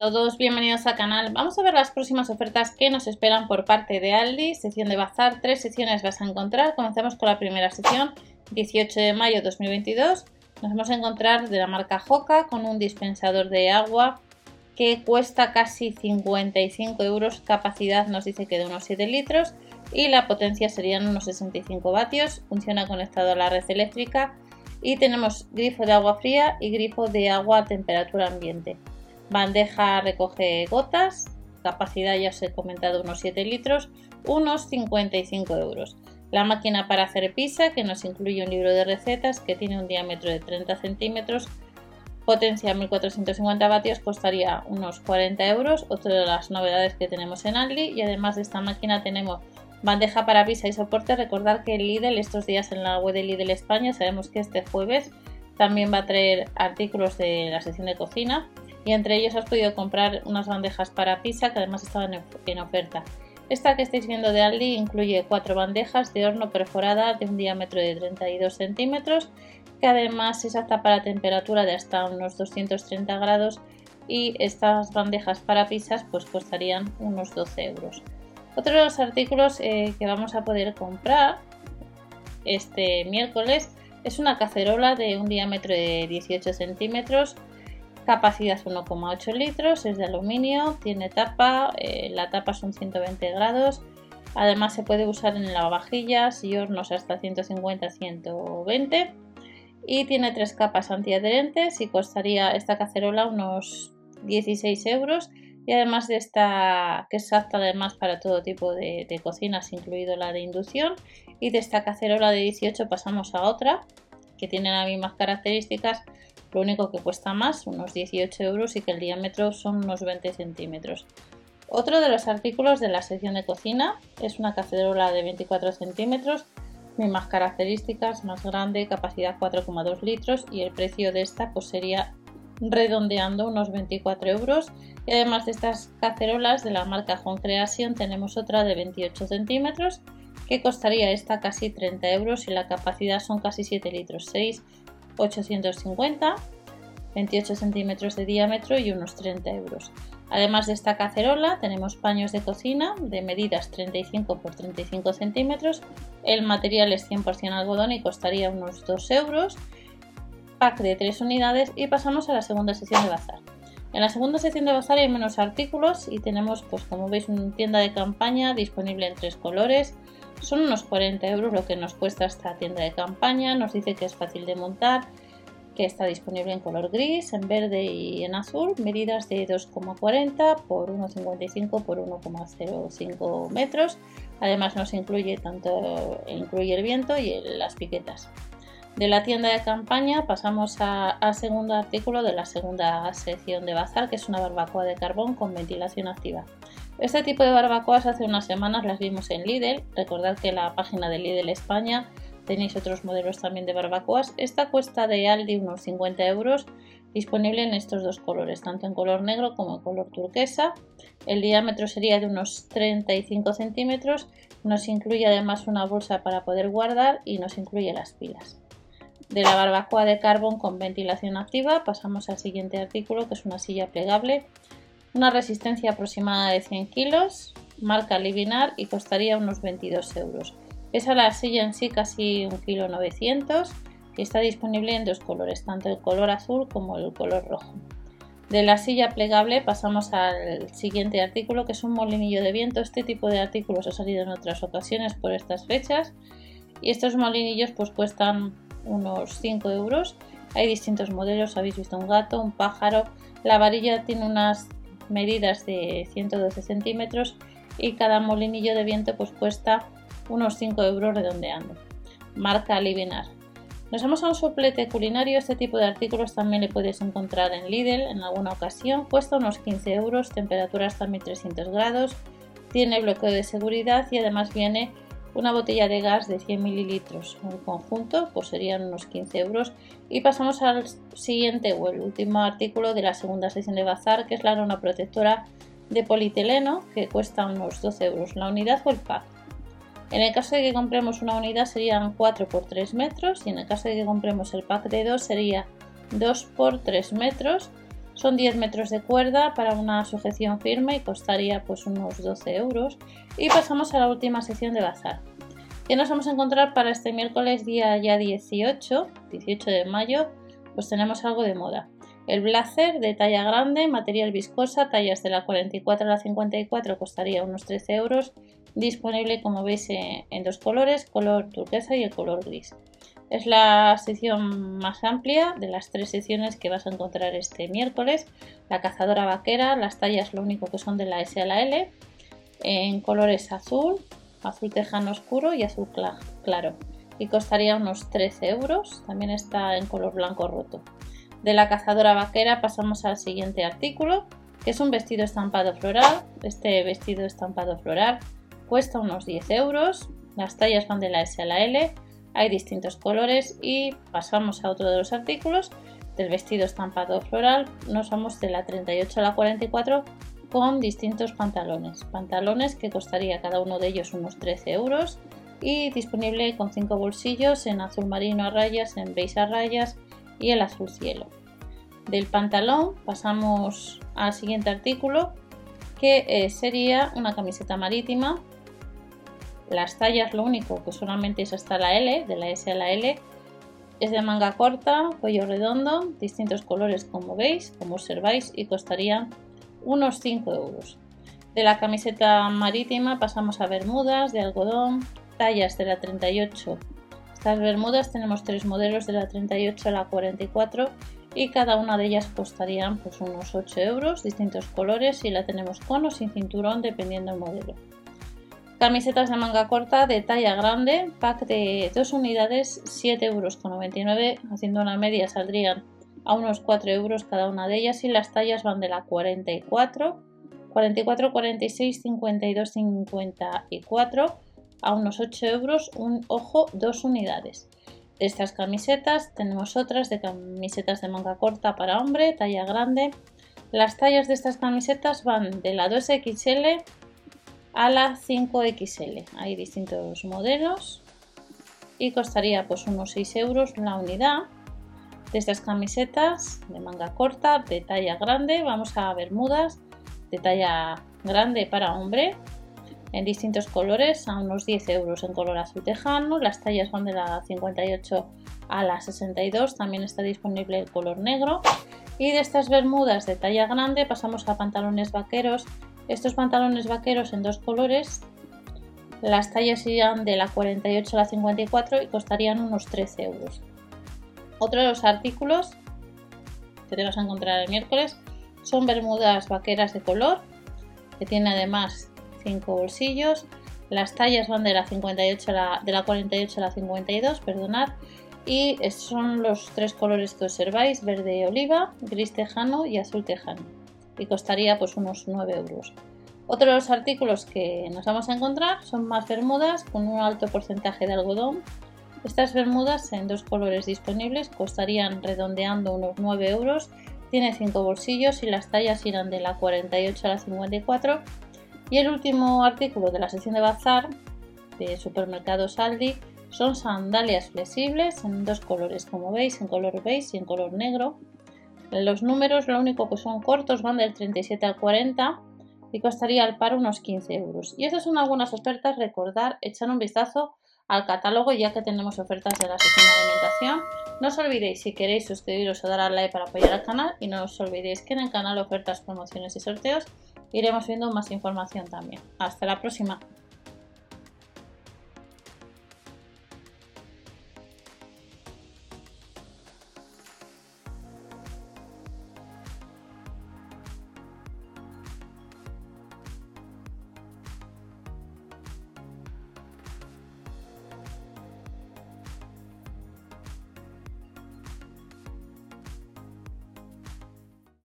Todos bienvenidos al canal. Vamos a ver las próximas ofertas que nos esperan por parte de Aldi. Sección de bazar, tres secciones vas a encontrar. Comenzamos con la primera sección, 18 de mayo de 2022. Nos vamos a encontrar de la marca Joca con un dispensador de agua que cuesta casi 55 euros. Capacidad nos dice que de unos 7 litros y la potencia serían unos 65 vatios. Funciona conectado a la red eléctrica y tenemos grifo de agua fría y grifo de agua a temperatura ambiente. Bandeja recoge gotas, capacidad ya os he comentado unos 7 litros, unos 55 euros. La máquina para hacer pizza que nos incluye un libro de recetas que tiene un diámetro de 30 centímetros, potencia 1450 vatios, costaría unos 40 euros. Otra de las novedades que tenemos en Aldi y además de esta máquina tenemos bandeja para pizza y soporte. Recordar que Lidl estos días en la web de Lidl España sabemos que este jueves también va a traer artículos de la sección de cocina y entre ellos has podido comprar unas bandejas para pizza que además estaban en oferta. Esta que estáis viendo de Aldi incluye cuatro bandejas de horno perforada de un diámetro de 32 centímetros que además es apta para temperatura de hasta unos 230 grados y estas bandejas para pizzas pues costarían unos 12 euros. Otro de los artículos eh, que vamos a poder comprar este miércoles es una cacerola de un diámetro de 18 centímetros Capacidad 1,8 litros, es de aluminio, tiene tapa, eh, la tapa son 120 grados. Además se puede usar en lavavajillas y hornos hasta 150-120 y tiene tres capas antiadherentes y costaría esta cacerola unos 16 euros y además de esta que es apta además para todo tipo de, de cocinas incluido la de inducción y de esta cacerola de 18 pasamos a otra que tiene las mismas características lo único que cuesta más, unos 18 euros y que el diámetro son unos 20 centímetros. Otro de los artículos de la sección de cocina es una cacerola de 24 centímetros, mismas características, más grande, capacidad 4,2 litros y el precio de esta pues sería redondeando unos 24 euros. Y además de estas cacerolas de la marca Home Creation tenemos otra de 28 centímetros que costaría esta casi 30 euros y la capacidad son casi 7 litros 6 850, 28 centímetros de diámetro y unos 30 euros. Además de esta cacerola tenemos paños de cocina de medidas 35 x 35 centímetros. El material es 100% algodón y costaría unos 2 euros. Pack de 3 unidades y pasamos a la segunda sección de bazar. En la segunda sección de bazar hay menos artículos y tenemos, pues como veis, una tienda de campaña disponible en tres colores. Son unos 40 euros lo que nos cuesta esta tienda de campaña. Nos dice que es fácil de montar, que está disponible en color gris, en verde y en azul. Medidas de 2,40 por 1,55 por 1,05 metros. Además nos incluye tanto incluye el viento y las piquetas. De la tienda de campaña pasamos al segundo artículo de la segunda sección de bazar, que es una barbacoa de carbón con ventilación activa. Este tipo de barbacoas hace unas semanas las vimos en Lidl. Recordad que en la página de Lidl España tenéis otros modelos también de barbacoas. Esta cuesta de Aldi unos 50 euros, disponible en estos dos colores, tanto en color negro como en color turquesa. El diámetro sería de unos 35 centímetros. Nos incluye además una bolsa para poder guardar y nos incluye las pilas. De la barbacoa de carbón con ventilación activa pasamos al siguiente artículo que es una silla plegable una resistencia aproximada de 100 kilos, marca Livinar y costaría unos 22 euros. Pesa la silla en sí casi 1,9 kg y está disponible en dos colores, tanto el color azul como el color rojo. De la silla plegable pasamos al siguiente artículo que es un molinillo de viento. Este tipo de artículos ha salido en otras ocasiones por estas fechas y estos molinillos pues cuestan unos 5 euros. Hay distintos modelos, habéis visto un gato, un pájaro. La varilla tiene unas medidas de 112 centímetros y cada molinillo de viento pues cuesta unos 5 euros redondeando. Marca Livinar. Nos vamos a un soplete culinario, este tipo de artículos también le puedes encontrar en Lidl en alguna ocasión, cuesta unos 15 euros, temperatura hasta 1300 grados, tiene bloqueo de seguridad y además viene una botella de gas de 100 mililitros. En conjunto pues serían unos 15 euros. Y pasamos al siguiente o el último artículo de la segunda sección de bazar, que es la lona protectora de polietileno, que cuesta unos 12 euros la unidad o el pack. En el caso de que compremos una unidad serían 4 por 3 metros y en el caso de que compremos el pack de 2 sería 2 por 3 metros. Son 10 metros de cuerda para una sujeción firme y costaría pues unos 12 euros. Y pasamos a la última sección de bazar. ¿Qué nos vamos a encontrar para este miércoles día ya 18, 18 de mayo? Pues tenemos algo de moda. El blazer de talla grande, material viscosa, tallas de la 44 a la 54 costaría unos 13 euros. Disponible como veis en dos colores, color turquesa y el color gris. Es la sección más amplia de las tres secciones que vas a encontrar este miércoles. La cazadora vaquera, las tallas lo único que son de la S a la L, en colores azul, azul tejano oscuro y azul claro. Y costaría unos 13 euros. También está en color blanco roto. De la cazadora vaquera pasamos al siguiente artículo, que es un vestido estampado floral. Este vestido estampado floral cuesta unos 10 euros. Las tallas van de la S a la L hay distintos colores y pasamos a otro de los artículos del vestido estampado floral. Nos vamos de la 38 a la 44 con distintos pantalones. Pantalones que costaría cada uno de ellos unos 13 euros y disponible con 5 bolsillos en azul marino a rayas, en beige a rayas y el azul cielo. Del pantalón pasamos al siguiente artículo que eh, sería una camiseta marítima las tallas lo único que solamente es hasta la L, de la S a la L, es de manga corta, cuello redondo, distintos colores como veis, como observáis, y costarían unos 5 euros. De la camiseta marítima pasamos a bermudas de algodón, tallas de la 38. Estas bermudas tenemos tres modelos de la 38 a la 44 y cada una de ellas costarían pues unos 8 euros, distintos colores y la tenemos con o sin cinturón dependiendo del modelo. Camisetas de manga corta de talla grande, pack de 2 unidades, 7,99 euros. Haciendo una media saldrían a unos 4 euros cada una de ellas y las tallas van de la 44, 44, 46, 52, 54 a unos 8 euros, un ojo, 2 unidades. De estas camisetas tenemos otras de camisetas de manga corta para hombre, talla grande. Las tallas de estas camisetas van de la 2XL a la 5XL. Hay distintos modelos y costaría pues unos 6 euros la unidad de estas camisetas de manga corta de talla grande. Vamos a bermudas de talla grande para hombre en distintos colores a unos 10 euros en color azul tejano. Las tallas van de la 58 a la 62. También está disponible el color negro. Y de estas bermudas de talla grande pasamos a pantalones vaqueros estos pantalones vaqueros en dos colores, las tallas irían de la 48 a la 54 y costarían unos 13 euros. Otro de los artículos que te vas a encontrar el miércoles son bermudas vaqueras de color, que tiene además 5 bolsillos. Las tallas van de la, 58 la, de la 48 a la 52, perdonad, y son los tres colores que observáis, verde oliva, gris tejano y azul tejano y costaría pues unos 9 euros. Otro de los artículos que nos vamos a encontrar son más bermudas con un alto porcentaje de algodón. Estas bermudas en dos colores disponibles costarían redondeando unos 9 euros. Tiene 5 bolsillos y las tallas irán de la 48 a la 54. Y el último artículo de la sección de bazar de supermercados Aldi son sandalias flexibles en dos colores, como veis, en color beige y en color negro. Los números, lo único que son cortos, van del 37 al 40 y costaría al par unos 15 euros. Y estas son algunas ofertas. Recordar, echar un vistazo al catálogo ya que tenemos ofertas de la sección de alimentación. No os olvidéis si queréis suscribiros o dar al like para apoyar al canal y no os olvidéis que en el canal ofertas, promociones y sorteos iremos viendo más información también. Hasta la próxima.